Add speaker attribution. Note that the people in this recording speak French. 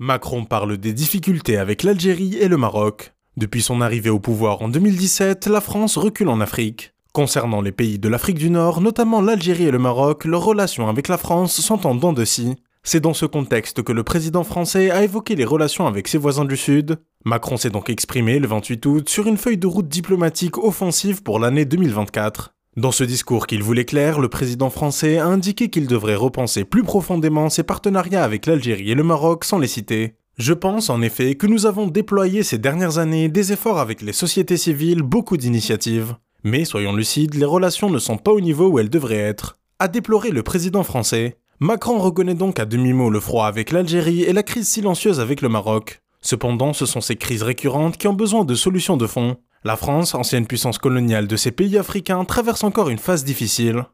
Speaker 1: Macron parle des difficultés avec l'Algérie et le Maroc. Depuis son arrivée au pouvoir en 2017, la France recule en Afrique. Concernant les pays de l'Afrique du Nord, notamment l'Algérie et le Maroc, leurs relations avec la France sont en dents de scie. C'est dans ce contexte que le président français a évoqué les relations avec ses voisins du Sud. Macron s'est donc exprimé le 28 août sur une feuille de route diplomatique offensive pour l'année 2024. Dans ce discours qu'il voulait clair, le président français a indiqué qu'il devrait repenser plus profondément ses partenariats avec l'Algérie et le Maroc sans les citer. Je pense en effet que nous avons déployé ces dernières années des efforts avec les sociétés civiles, beaucoup d'initiatives. Mais soyons lucides, les relations ne sont pas au niveau où elles devraient être. A déploré le président français. Macron reconnaît donc à demi-mot le froid avec l'Algérie et la crise silencieuse avec le Maroc. Cependant, ce sont ces crises récurrentes qui ont besoin de solutions de fond. La France, ancienne puissance coloniale de ces pays africains, traverse encore une phase difficile.